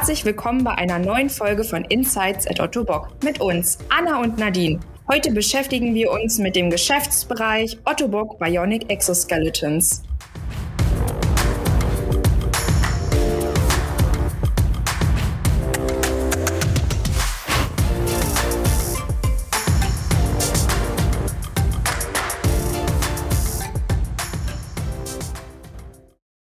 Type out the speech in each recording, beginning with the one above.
Herzlich willkommen bei einer neuen Folge von Insights at Otto Bock mit uns, Anna und Nadine. Heute beschäftigen wir uns mit dem Geschäftsbereich Otto Bock Bionic Exoskeletons.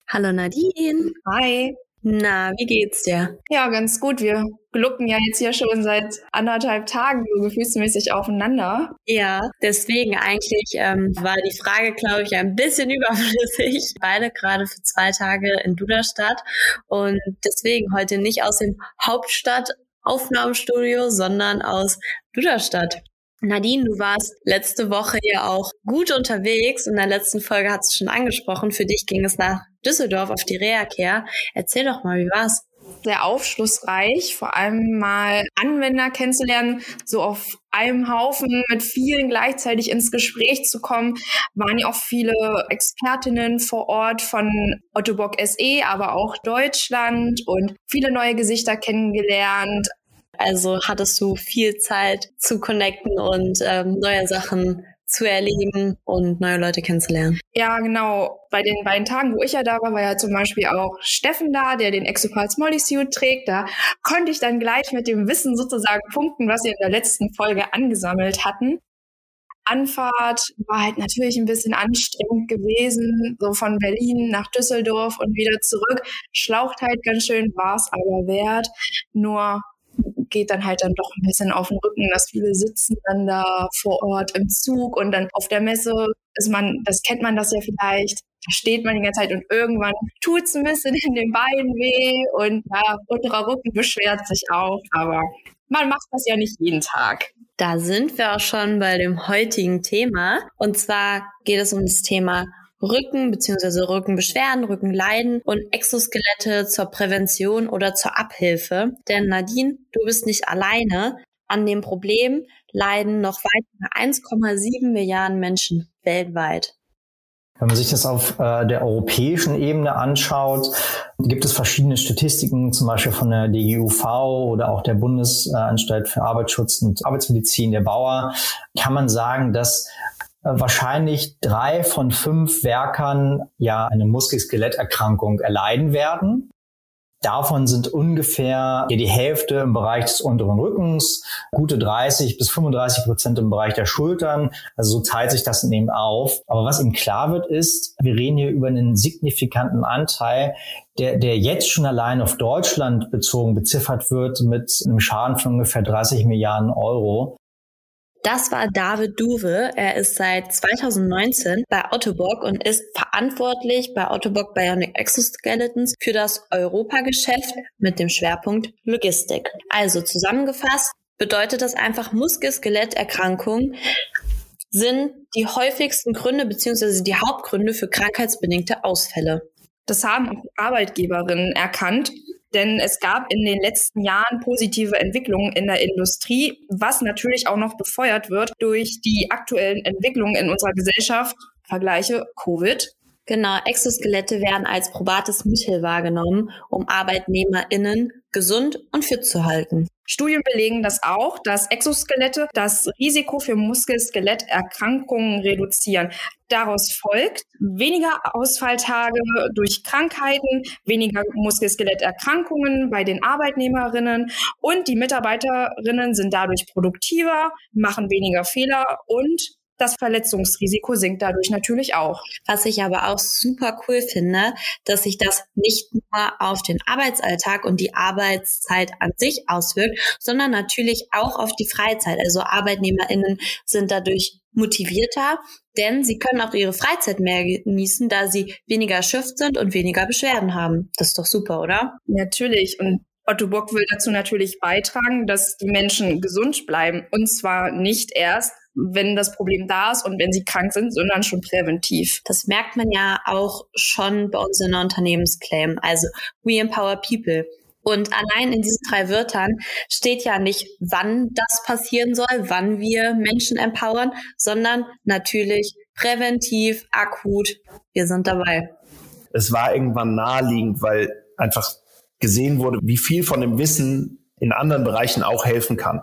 Hallo Nadine. Hi. Na, wie geht's dir? Ja, ganz gut. Wir glucken ja jetzt hier schon seit anderthalb Tagen so gefühlsmäßig aufeinander. Ja, deswegen eigentlich ähm, war die Frage, glaube ich, ein bisschen überflüssig. Beide gerade für zwei Tage in Duderstadt und deswegen heute nicht aus dem Hauptstadt Aufnahmestudio, sondern aus Duderstadt. Nadine, du warst letzte Woche ja auch gut unterwegs. In der letzten Folge hat es schon angesprochen. Für dich ging es nach Düsseldorf auf die Reha-Care. Erzähl doch mal, wie war's? Sehr aufschlussreich, vor allem mal Anwender kennenzulernen, so auf einem Haufen mit vielen gleichzeitig ins Gespräch zu kommen. Waren ja auch viele Expertinnen vor Ort von Otto Bock SE, aber auch Deutschland und viele neue Gesichter kennengelernt. Also hattest du viel Zeit zu connecten und ähm, neue Sachen zu erleben und neue Leute kennenzulernen. Ja, genau. Bei den beiden Tagen, wo ich ja da war, war ja zum Beispiel auch Steffen da, der den Exopals Molly Suit trägt. Da konnte ich dann gleich mit dem Wissen sozusagen punkten, was wir in der letzten Folge angesammelt hatten. Anfahrt war halt natürlich ein bisschen anstrengend gewesen, so von Berlin nach Düsseldorf und wieder zurück. Schlaucht halt ganz schön, war es aber wert. Nur geht dann halt dann doch ein bisschen auf den Rücken, dass viele sitzen dann da vor Ort im Zug und dann auf der Messe ist man, das kennt man das ja vielleicht, da steht man die ganze Zeit und irgendwann tut es ein bisschen in den Beinen weh und ja, unterer Rücken beschwert sich auch, aber man macht das ja nicht jeden Tag. Da sind wir auch schon bei dem heutigen Thema. Und zwar geht es um das Thema Rücken bzw. Rückenbeschwerden, Rückenleiden und Exoskelette zur Prävention oder zur Abhilfe. Denn Nadine, du bist nicht alleine. An dem Problem leiden noch weitere 1,7 Milliarden Menschen weltweit. Wenn man sich das auf äh, der europäischen Ebene anschaut, gibt es verschiedene Statistiken, zum Beispiel von der DGUV oder auch der Bundesanstalt für Arbeitsschutz und Arbeitsmedizin, der Bauer, kann man sagen, dass wahrscheinlich drei von fünf Werkern ja eine Muskel-Skeletterkrankung erleiden werden. Davon sind ungefähr die Hälfte im Bereich des unteren Rückens, gute 30 bis 35 Prozent im Bereich der Schultern. Also so teilt sich das eben auf. Aber was ihm klar wird, ist, wir reden hier über einen signifikanten Anteil, der, der jetzt schon allein auf Deutschland bezogen beziffert wird mit einem Schaden von ungefähr 30 Milliarden Euro. Das war David Duwe. Er ist seit 2019 bei Autobock und ist verantwortlich bei Autobock Bionic Exoskeletons für das Europageschäft mit dem Schwerpunkt Logistik. Also zusammengefasst bedeutet das einfach Muskel-Skeletterkrankungen sind die häufigsten Gründe beziehungsweise die Hauptgründe für krankheitsbedingte Ausfälle. Das haben auch Arbeitgeberinnen erkannt denn es gab in den letzten Jahren positive Entwicklungen in der Industrie, was natürlich auch noch befeuert wird durch die aktuellen Entwicklungen in unserer Gesellschaft. Vergleiche Covid. Genau, Exoskelette werden als probates Mittel wahrgenommen, um ArbeitnehmerInnen gesund und fit zu halten. Studien belegen das auch, dass Exoskelette das Risiko für Muskel-Skeletterkrankungen reduzieren. Daraus folgt weniger Ausfalltage durch Krankheiten, weniger Muskel-Skeletterkrankungen bei den Arbeitnehmerinnen und die Mitarbeiterinnen sind dadurch produktiver, machen weniger Fehler und das Verletzungsrisiko sinkt dadurch natürlich auch. Was ich aber auch super cool finde, dass sich das nicht nur auf den Arbeitsalltag und die Arbeitszeit an sich auswirkt, sondern natürlich auch auf die Freizeit. Also ArbeitnehmerInnen sind dadurch motivierter, denn sie können auch ihre Freizeit mehr genießen, da sie weniger erschöpft sind und weniger Beschwerden haben. Das ist doch super, oder? Natürlich. Und Otto Bock will dazu natürlich beitragen, dass die Menschen gesund bleiben. Und zwar nicht erst, wenn das Problem da ist und wenn sie krank sind, sondern schon präventiv. Das merkt man ja auch schon bei uns in der Unternehmensclaim. Also we empower people. Und allein in diesen drei Wörtern steht ja nicht, wann das passieren soll, wann wir Menschen empowern, sondern natürlich präventiv, akut. Wir sind dabei. Es war irgendwann naheliegend, weil einfach gesehen wurde, wie viel von dem Wissen in anderen Bereichen auch helfen kann.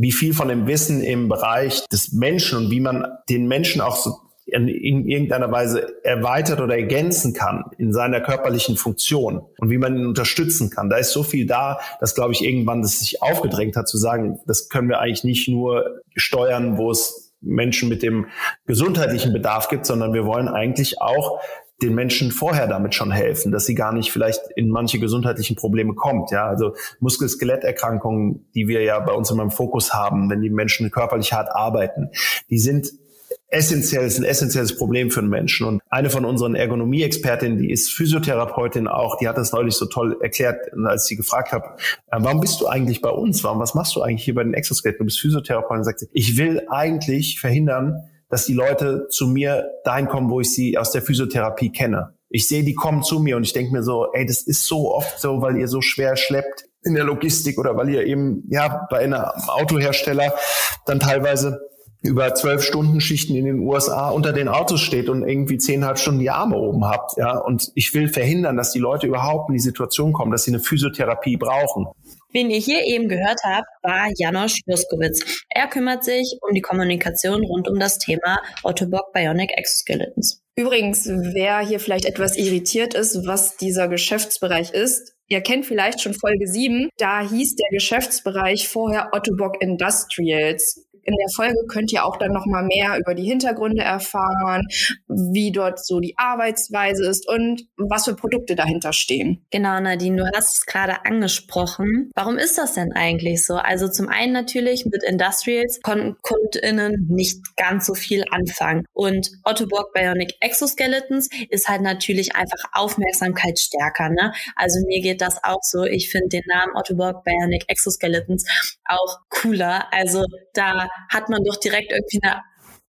Wie viel von dem Wissen im Bereich des Menschen und wie man den Menschen auch so in, in irgendeiner Weise erweitert oder ergänzen kann in seiner körperlichen Funktion und wie man ihn unterstützen kann. Da ist so viel da, dass, glaube ich, irgendwann das sich aufgedrängt hat zu sagen, das können wir eigentlich nicht nur steuern, wo es Menschen mit dem gesundheitlichen Bedarf gibt, sondern wir wollen eigentlich auch den Menschen vorher damit schon helfen, dass sie gar nicht vielleicht in manche gesundheitlichen Probleme kommt. Ja, also Muskel-Skeletterkrankungen, die wir ja bei uns immer im Fokus haben, wenn die Menschen körperlich hart arbeiten, die sind essentiell, ist ein essentielles Problem für einen Menschen. Und eine von unseren Ergonomie-Expertinnen, die ist Physiotherapeutin auch, die hat das neulich so toll erklärt, als sie gefragt habe, äh, warum bist du eigentlich bei uns? Warum, was machst du eigentlich hier bei den Exoskeletten? Du bist Physiotherapeutin. sagt sie, ich will eigentlich verhindern, dass die Leute zu mir dahin kommen, wo ich sie aus der Physiotherapie kenne. Ich sehe, die kommen zu mir und ich denke mir so, ey, das ist so oft so, weil ihr so schwer schleppt in der Logistik oder weil ihr eben ja bei einem Autohersteller dann teilweise über zwölf Stunden Schichten in den USA unter den Autos steht und irgendwie zehnhalb Stunden die Arme oben habt, ja. Und ich will verhindern, dass die Leute überhaupt in die Situation kommen, dass sie eine Physiotherapie brauchen. Wen ihr hier eben gehört habt, war Janosch Juskowitz. Er kümmert sich um die Kommunikation rund um das Thema Autobot Bionic Exoskeletons. Übrigens, wer hier vielleicht etwas irritiert ist, was dieser Geschäftsbereich ist, Ihr kennt vielleicht schon Folge 7, da hieß der Geschäftsbereich vorher Ottobock Industrials in der Folge könnt ihr auch dann noch mal mehr über die Hintergründe erfahren, wie dort so die Arbeitsweise ist und was für Produkte dahinter stehen. Genau, Nadine, du hast es gerade angesprochen. Warum ist das denn eigentlich so? Also zum einen natürlich mit Industrials konnten KundInnen nicht ganz so viel anfangen. Und Ottobock Bionic Exoskeletons ist halt natürlich einfach Aufmerksamkeit stärker. Ne? Also mir geht das auch so. Ich finde den Namen Ottobock Bionic Exoskeletons auch cooler. Also da hat man doch direkt irgendwie eine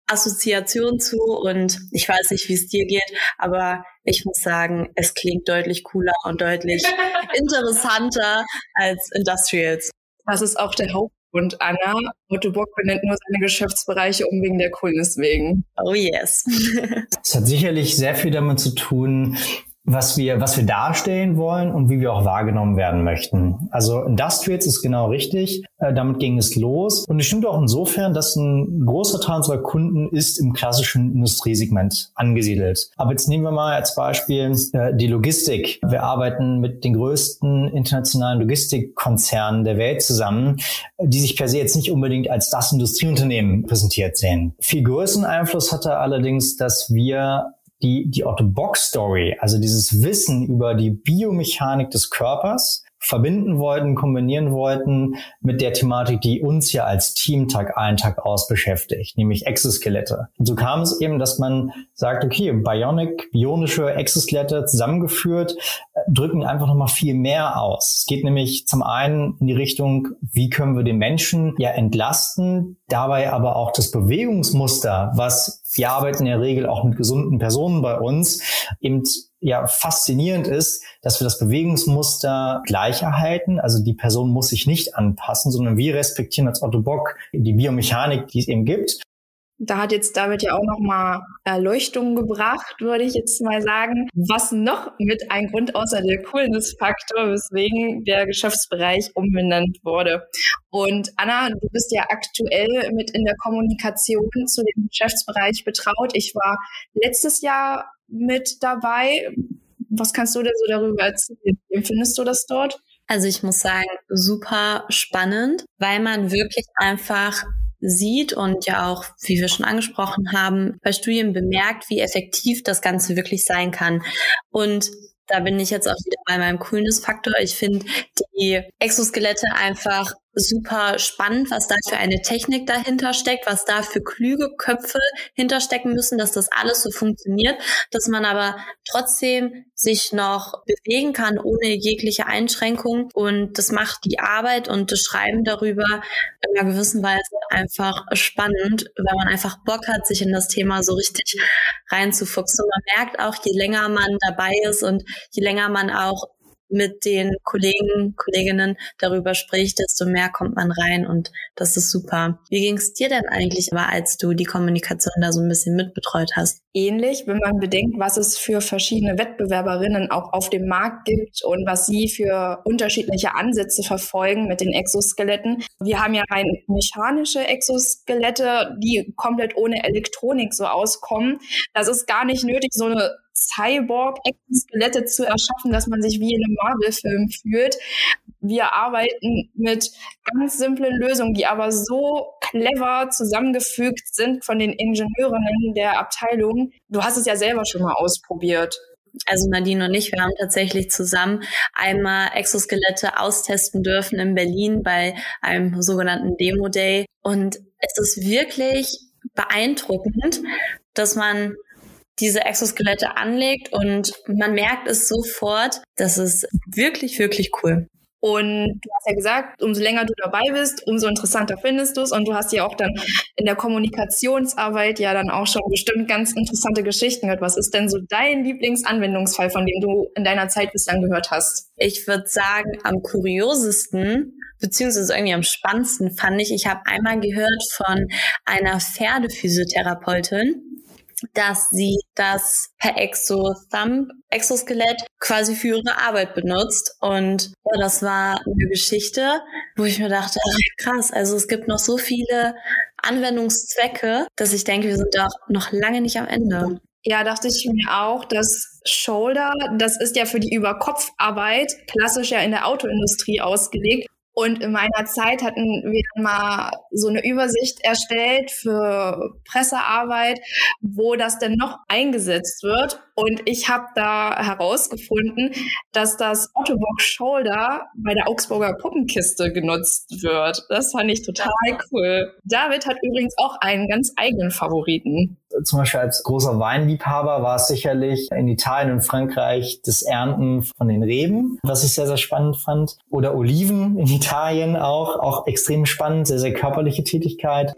Assoziation zu und ich weiß nicht, wie es dir geht, aber ich muss sagen, es klingt deutlich cooler und deutlich interessanter als Industrials. Das ist auch der Hauptgrund, Anna. Otto Bock benennt nur seine Geschäftsbereiche um wegen der Coolness wegen. Oh yes. Es hat sicherlich sehr viel damit zu tun, was wir, was wir darstellen wollen und wie wir auch wahrgenommen werden möchten. Also Industrials ist genau richtig. Äh, damit ging es los. Und es stimmt auch insofern, dass ein großer Teil unserer Kunden ist im klassischen Industriesegment angesiedelt. Aber jetzt nehmen wir mal als Beispiel äh, die Logistik. Wir arbeiten mit den größten internationalen Logistikkonzernen der Welt zusammen, die sich per se jetzt nicht unbedingt als das Industrieunternehmen präsentiert sehen. Viel größeren Einfluss hatte allerdings, dass wir die, die Otto-Box-Story, also dieses Wissen über die Biomechanik des Körpers, verbinden wollten, kombinieren wollten mit der Thematik, die uns ja als Team Tag ein, Tag aus beschäftigt, nämlich Exoskelette. Und so kam es eben, dass man sagt, okay, Bionic, bionische Exoskelette zusammengeführt, äh, drücken einfach nochmal viel mehr aus. Es geht nämlich zum einen in die Richtung, wie können wir den Menschen ja entlasten, dabei aber auch das Bewegungsmuster, was wir arbeiten in der Regel auch mit gesunden Personen bei uns, eben ja faszinierend ist, dass wir das Bewegungsmuster gleich erhalten. Also die Person muss sich nicht anpassen, sondern wir respektieren als Otto Bock die Biomechanik, die es eben gibt. Da hat jetzt damit ja auch nochmal Erleuchtung gebracht, würde ich jetzt mal sagen. Was noch mit ein Grund außer der Coolness-Faktor, weswegen der Geschäftsbereich umbenannt wurde. Und Anna, du bist ja aktuell mit in der Kommunikation zu dem Geschäftsbereich betraut. Ich war letztes Jahr mit dabei. Was kannst du denn so darüber erzählen? Wie empfindest du das dort? Also ich muss sagen, super spannend, weil man wirklich einfach sieht und ja auch, wie wir schon angesprochen haben, bei Studien bemerkt, wie effektiv das Ganze wirklich sein kann. Und da bin ich jetzt auch wieder bei meinem Coolness-Faktor. Ich finde die Exoskelette einfach super spannend, was da für eine Technik dahinter steckt, was da für klüge Köpfe hinterstecken müssen, dass das alles so funktioniert, dass man aber trotzdem sich noch bewegen kann ohne jegliche Einschränkung. Und das macht die Arbeit und das Schreiben darüber in einer gewissen Weise einfach spannend, weil man einfach Bock hat, sich in das Thema so richtig reinzufuchsen. Und man merkt auch, je länger man dabei ist und je länger man auch mit den Kollegen, Kolleginnen darüber spricht, desto mehr kommt man rein und das ist super. Wie ging es dir denn eigentlich als du die Kommunikation da so ein bisschen mitbetreut hast? Ähnlich, wenn man bedenkt, was es für verschiedene Wettbewerberinnen auch auf dem Markt gibt und was sie für unterschiedliche Ansätze verfolgen mit den Exoskeletten. Wir haben ja rein mechanische Exoskelette, die komplett ohne Elektronik so auskommen. Das ist gar nicht nötig, so eine Cyborg-Exoskelette zu erschaffen, dass man sich wie in einem Marvel-Film fühlt. Wir arbeiten mit ganz simplen Lösungen, die aber so clever zusammengefügt sind von den Ingenieurinnen der Abteilung. Du hast es ja selber schon mal ausprobiert. Also Nadine und ich, wir haben tatsächlich zusammen einmal Exoskelette austesten dürfen in Berlin bei einem sogenannten Demo Day. Und es ist wirklich beeindruckend, dass man diese Exoskelette anlegt und man merkt es sofort, das ist wirklich, wirklich cool. Und du hast ja gesagt, umso länger du dabei bist, umso interessanter findest du es. Und du hast ja auch dann in der Kommunikationsarbeit ja dann auch schon bestimmt ganz interessante Geschichten gehört. Was ist denn so dein Lieblingsanwendungsfall, von dem du in deiner Zeit bislang gehört hast? Ich würde sagen, am kuriosesten beziehungsweise irgendwie am spannendsten fand ich, ich habe einmal gehört von einer Pferdephysiotherapeutin, dass sie das per Exo-Thumb, Exoskelett quasi für ihre Arbeit benutzt. Und ja, das war eine Geschichte, wo ich mir dachte, krass, also es gibt noch so viele Anwendungszwecke, dass ich denke, wir sind doch noch lange nicht am Ende. Ja, dachte ich mir auch, dass Shoulder, das ist ja für die Überkopfarbeit klassisch ja in der Autoindustrie ausgelegt. Und in meiner Zeit hatten wir mal so eine Übersicht erstellt für Pressearbeit, wo das denn noch eingesetzt wird. Und ich habe da herausgefunden, dass das Ottobock Shoulder bei der Augsburger Puppenkiste genutzt wird. Das fand ich total cool. David hat übrigens auch einen ganz eigenen Favoriten. Zum Beispiel als großer Weinliebhaber war es sicherlich in Italien und Frankreich das Ernten von den Reben, was ich sehr, sehr spannend fand. Oder Oliven in Italien auch, auch extrem spannend, sehr, sehr körperliche Tätigkeit.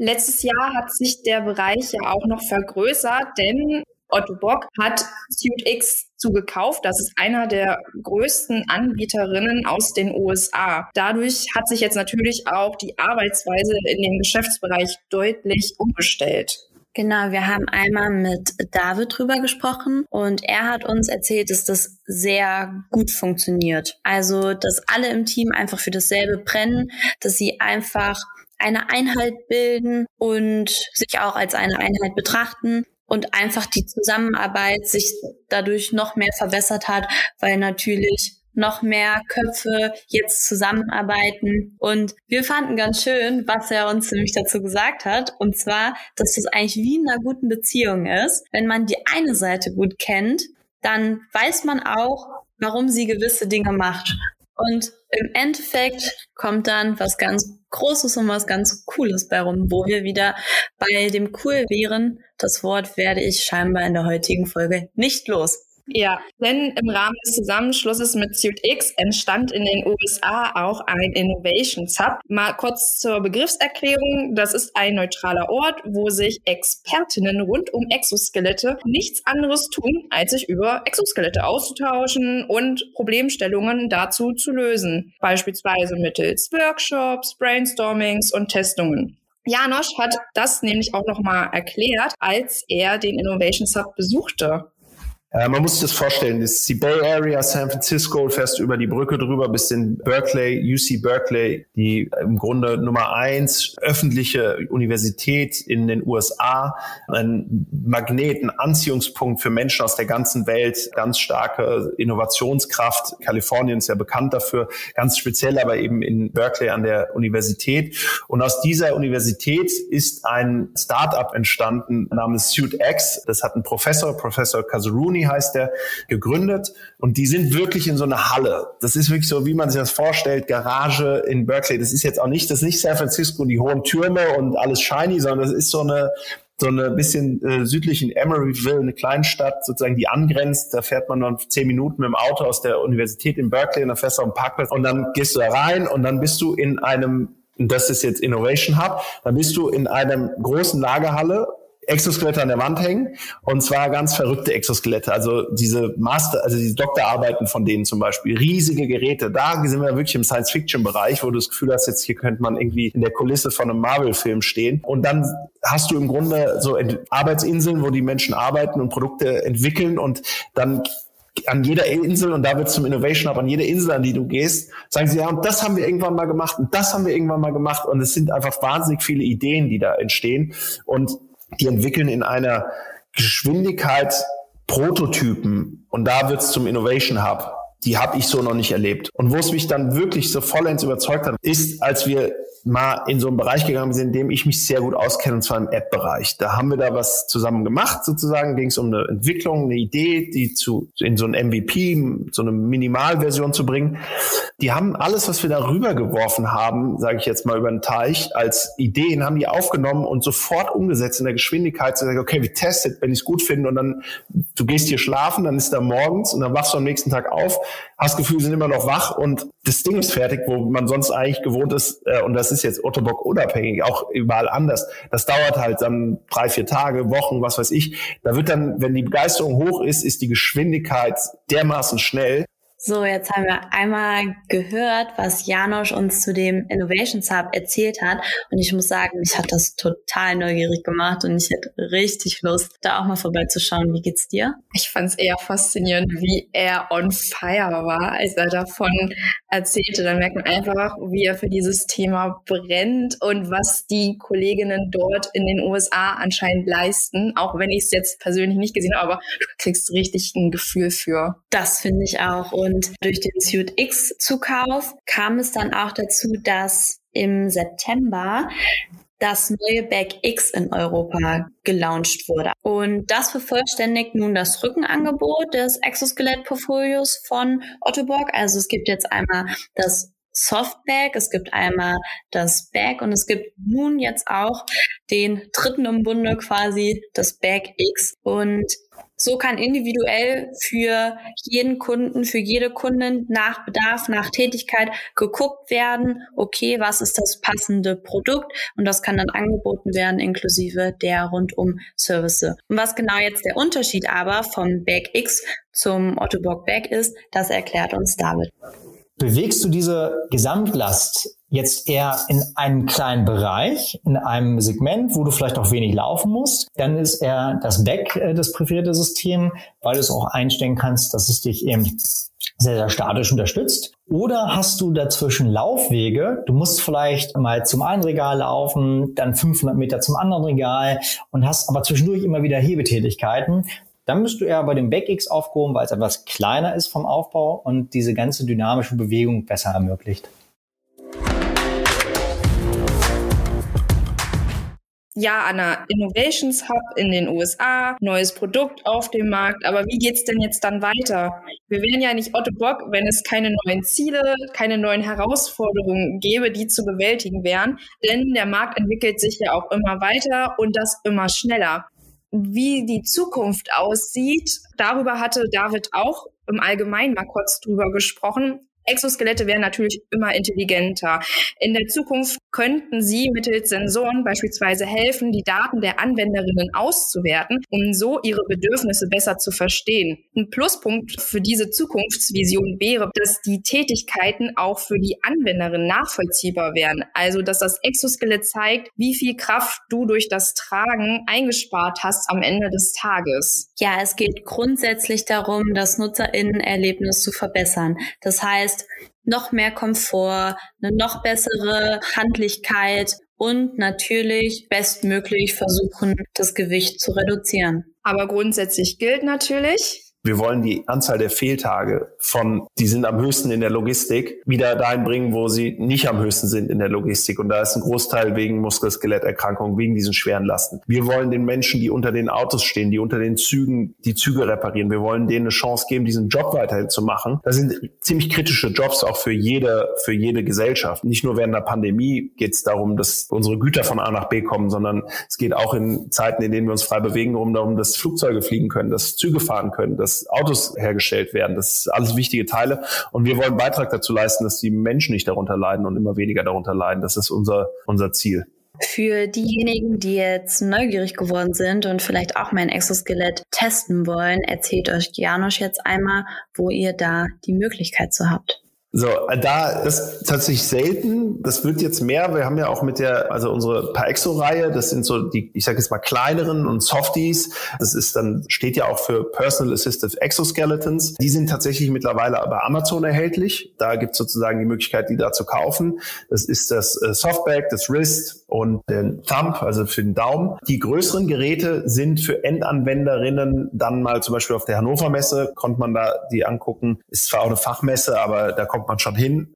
Letztes Jahr hat sich der Bereich ja auch noch vergrößert, denn Otto Bock hat SuitX zugekauft. Das ist einer der größten Anbieterinnen aus den USA. Dadurch hat sich jetzt natürlich auch die Arbeitsweise in dem Geschäftsbereich deutlich umgestellt. Genau, wir haben einmal mit David drüber gesprochen und er hat uns erzählt, dass das sehr gut funktioniert. Also, dass alle im Team einfach für dasselbe brennen, dass sie einfach eine Einheit bilden und sich auch als eine Einheit betrachten und einfach die Zusammenarbeit sich dadurch noch mehr verbessert hat, weil natürlich noch mehr Köpfe jetzt zusammenarbeiten. Und wir fanden ganz schön, was er uns nämlich dazu gesagt hat. Und zwar, dass das eigentlich wie in einer guten Beziehung ist. Wenn man die eine Seite gut kennt, dann weiß man auch, warum sie gewisse Dinge macht. Und im Endeffekt kommt dann was ganz Großes und was ganz Cooles bei rum, wo wir wieder bei dem Cool wären. Das Wort werde ich scheinbar in der heutigen Folge nicht los. Ja, denn im Rahmen des Zusammenschlusses mit SuitX entstand in den USA auch ein Innovations Hub. Mal kurz zur Begriffserklärung. Das ist ein neutraler Ort, wo sich Expertinnen rund um Exoskelette nichts anderes tun, als sich über Exoskelette auszutauschen und Problemstellungen dazu zu lösen. Beispielsweise mittels Workshops, Brainstormings und Testungen. Janosch hat das nämlich auch nochmal erklärt, als er den Innovations Hub besuchte. Äh, man muss sich das vorstellen, das ist die Bay Area, San Francisco, fährst über die Brücke drüber bis in Berkeley, UC Berkeley, die im Grunde Nummer eins öffentliche Universität in den USA, ein Magnet, ein Anziehungspunkt für Menschen aus der ganzen Welt, ganz starke Innovationskraft. Kalifornien ist ja bekannt dafür, ganz speziell aber eben in Berkeley an der Universität. Und aus dieser Universität ist ein Startup entstanden namens SuitX. Das hat ein Professor, Professor Kazuruni, Uni heißt der, gegründet. Und die sind wirklich in so einer Halle. Das ist wirklich so, wie man sich das vorstellt, Garage in Berkeley. Das ist jetzt auch nicht, das ist nicht San Francisco, die hohen Türme und alles shiny, sondern das ist so eine, so eine bisschen äh, südlich in Emeryville, eine Kleinstadt sozusagen, die angrenzt. Da fährt man dann zehn Minuten mit dem Auto aus der Universität in Berkeley und dann fährst du auf den Parkplatz und dann gehst du da rein und dann bist du in einem, das ist jetzt Innovation Hub, dann bist du in einem großen Lagerhalle Exoskelette an der Wand hängen und zwar ganz verrückte Exoskelette. Also diese Master, also diese Doktorarbeiten von denen zum Beispiel, riesige Geräte. Da sind wir wirklich im Science-Fiction-Bereich, wo du das Gefühl hast, jetzt hier könnte man irgendwie in der Kulisse von einem Marvel-Film stehen. Und dann hast du im Grunde so Arbeitsinseln, wo die Menschen arbeiten und Produkte entwickeln und dann an jeder Insel, und da wird zum Innovation Hub, an jeder Insel, an die du gehst, sagen sie, ja, und das haben wir irgendwann mal gemacht und das haben wir irgendwann mal gemacht. Und es sind einfach wahnsinnig viele Ideen, die da entstehen. Und die entwickeln in einer Geschwindigkeit Prototypen. Und da wird es zum Innovation Hub. Die habe ich so noch nicht erlebt. Und wo es mich dann wirklich so vollends überzeugt hat, ist, als wir mal in so einen Bereich gegangen sind, in dem ich mich sehr gut auskenne, und zwar im App-Bereich. Da haben wir da was zusammen gemacht, sozusagen, ging es um eine Entwicklung, eine Idee, die zu in so ein MVP, so eine Minimalversion zu bringen. Die haben alles, was wir da rübergeworfen haben, sage ich jetzt mal über den Teich, als Ideen, haben die aufgenommen und sofort umgesetzt in der Geschwindigkeit zu sagen, okay, wir testen, wenn ich es gut finde und dann, du gehst hier schlafen, dann ist da morgens und dann wachst du am nächsten Tag auf, hast Gefühl, sind immer noch wach und das Ding ist fertig, wo man sonst eigentlich gewohnt ist, äh, und das ist jetzt Ottobock unabhängig, auch überall anders. Das dauert halt dann drei, vier Tage, Wochen, was weiß ich. Da wird dann, wenn die Begeisterung hoch ist, ist die Geschwindigkeit dermaßen schnell, so, jetzt haben wir einmal gehört, was Janosch uns zu dem Innovations Hub erzählt hat. Und ich muss sagen, mich hat das total neugierig gemacht und ich hätte richtig Lust, da auch mal vorbeizuschauen. Wie geht's dir? Ich fand es eher faszinierend, wie er on fire war, als er davon erzählte. Dann merkt man einfach, wie er für dieses Thema brennt und was die Kolleginnen dort in den USA anscheinend leisten. Auch wenn ich es jetzt persönlich nicht gesehen habe, aber du kriegst richtig ein Gefühl für. Das finde ich auch. Und und durch den Suit X Zukauf kam es dann auch dazu, dass im September das neue Bag X in Europa gelauncht wurde. Und das vervollständigt nun das Rückenangebot des Exoskelett-Portfolios von Ottobock. Also es gibt jetzt einmal das Softbag, es gibt einmal das Bag und es gibt nun jetzt auch den dritten im Bunde quasi, das Bag X. Und so kann individuell für jeden Kunden, für jede Kundin nach Bedarf, nach Tätigkeit geguckt werden, okay, was ist das passende Produkt? Und das kann dann angeboten werden inklusive der rundum Service. Und was genau jetzt der Unterschied aber vom Bag X zum Ottobock Bag ist, das erklärt uns David. Bewegst du diese Gesamtlast jetzt eher in einem kleinen Bereich, in einem Segment, wo du vielleicht auch wenig laufen musst, dann ist eher das Back äh, das präferierte System, weil du es auch einstellen kannst, dass es dich eben sehr, sehr statisch unterstützt. Oder hast du dazwischen Laufwege? Du musst vielleicht mal zum einen Regal laufen, dann 500 Meter zum anderen Regal und hast aber zwischendurch immer wieder Hebetätigkeiten. Dann bist du eher bei dem Back-X aufgehoben, weil es etwas kleiner ist vom Aufbau und diese ganze dynamische Bewegung besser ermöglicht. Ja, Anna, Innovations Hub in den USA, neues Produkt auf dem Markt, aber wie geht's denn jetzt dann weiter? Wir wären ja nicht Otto Bock, wenn es keine neuen Ziele, keine neuen Herausforderungen gäbe, die zu bewältigen wären, denn der Markt entwickelt sich ja auch immer weiter und das immer schneller. Wie die Zukunft aussieht, darüber hatte David auch im Allgemeinen mal kurz drüber gesprochen. Exoskelette werden natürlich immer intelligenter. In der Zukunft könnten sie mittels Sensoren beispielsweise helfen, die Daten der Anwenderinnen auszuwerten, um so ihre Bedürfnisse besser zu verstehen. Ein Pluspunkt für diese Zukunftsvision wäre, dass die Tätigkeiten auch für die Anwenderin nachvollziehbar wären. Also, dass das Exoskelett zeigt, wie viel Kraft du durch das Tragen eingespart hast am Ende des Tages. Ja, es geht grundsätzlich darum, das Nutzerinnenerlebnis zu verbessern. Das heißt, heißt noch mehr Komfort, eine noch bessere Handlichkeit und natürlich bestmöglich versuchen, das Gewicht zu reduzieren. Aber grundsätzlich gilt natürlich, wir wollen die Anzahl der Fehltage von, die sind am höchsten in der Logistik, wieder dahin bringen, wo sie nicht am höchsten sind in der Logistik. Und da ist ein Großteil wegen Muskel-Skeletterkrankungen, wegen diesen schweren Lasten. Wir wollen den Menschen, die unter den Autos stehen, die unter den Zügen die Züge reparieren, wir wollen denen eine Chance geben, diesen Job weiterhin zu machen. Das sind ziemlich kritische Jobs auch für jede, für jede Gesellschaft. Nicht nur während der Pandemie geht es darum, dass unsere Güter von A nach B kommen, sondern es geht auch in Zeiten, in denen wir uns frei bewegen, darum, dass Flugzeuge fliegen können, dass Züge fahren können, dass Autos hergestellt werden. Das ist alles wichtige Teile. Und wir wollen Beitrag dazu leisten, dass die Menschen nicht darunter leiden und immer weniger darunter leiden. Das ist unser, unser Ziel. Für diejenigen, die jetzt neugierig geworden sind und vielleicht auch mein Exoskelett testen wollen, erzählt euch Janusz jetzt einmal, wo ihr da die Möglichkeit zu habt. So, da das tatsächlich selten. Das wird jetzt mehr. Wir haben ja auch mit der, also unsere Paexo-Reihe, das sind so die, ich sage jetzt mal kleineren und Softies. Das ist dann steht ja auch für Personal Assistive Exoskeletons. Die sind tatsächlich mittlerweile bei Amazon erhältlich. Da gibt es sozusagen die Möglichkeit, die da zu kaufen. Das ist das äh, Softback, das Wrist und den Thumb, also für den Daumen. Die größeren Geräte sind für Endanwenderinnen dann mal zum Beispiel auf der Hannover Messe konnte man da die angucken. Ist zwar auch eine Fachmesse, aber da kommt man schon hin.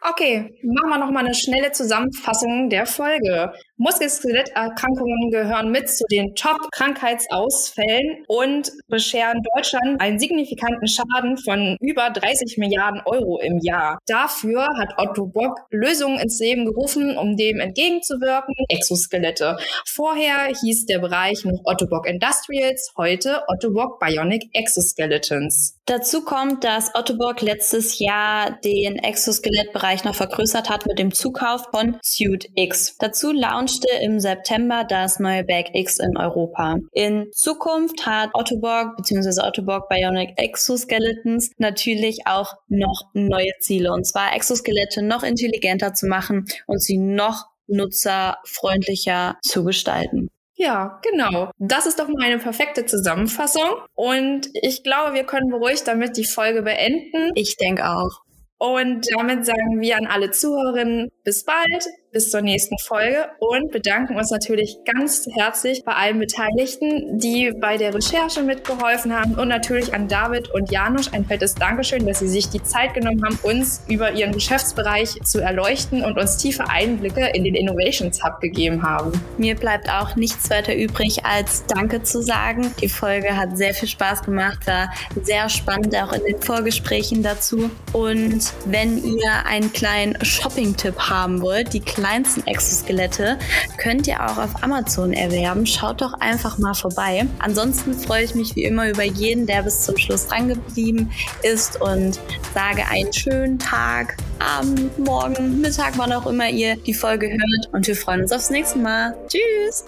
Okay, machen wir noch mal eine schnelle Zusammenfassung der Folge. Muskel-Skeletterkrankungen gehören mit zu den Top-Krankheitsausfällen und bescheren Deutschland einen signifikanten Schaden von über 30 Milliarden Euro im Jahr. Dafür hat Otto Bock Lösungen ins Leben gerufen, um dem entgegenzuwirken. Exoskelette. Vorher hieß der Bereich noch Otto Bock Industrials, heute Otto Bock Bionic Exoskeletons. Dazu kommt, dass Otto Bock letztes Jahr den Exoskelettbereich noch vergrößert hat mit dem Zukauf von Suit X. Dazu launchte im September das neue Bag X in Europa. In Zukunft hat Ottoborg bzw. Ottoborg Bionic Exoskeletons natürlich auch noch neue Ziele und zwar Exoskelette noch intelligenter zu machen und sie noch nutzerfreundlicher zu gestalten. Ja, genau. Das ist doch mal eine perfekte Zusammenfassung. Und ich glaube, wir können beruhigt damit die Folge beenden. Ich denke auch. Und damit sagen wir an alle Zuhörerinnen bis bald bis zur nächsten Folge und bedanken uns natürlich ganz herzlich bei allen Beteiligten, die bei der Recherche mitgeholfen haben und natürlich an David und Janusz ein fettes Dankeschön, dass sie sich die Zeit genommen haben, uns über ihren Geschäftsbereich zu erleuchten und uns tiefe Einblicke in den Innovations Hub gegeben haben. Mir bleibt auch nichts weiter übrig, als Danke zu sagen. Die Folge hat sehr viel Spaß gemacht, war sehr spannend, auch in den Vorgesprächen dazu. Und wenn ihr einen kleinen Shopping-Tipp haben wollt, die kleinsten Exoskelette könnt ihr auch auf Amazon erwerben. Schaut doch einfach mal vorbei. Ansonsten freue ich mich wie immer über jeden, der bis zum Schluss dran geblieben ist und sage einen schönen Tag, Abend, Morgen, Mittag, wann auch immer ihr die Folge hört. Und wir freuen uns aufs nächste Mal. Tschüss!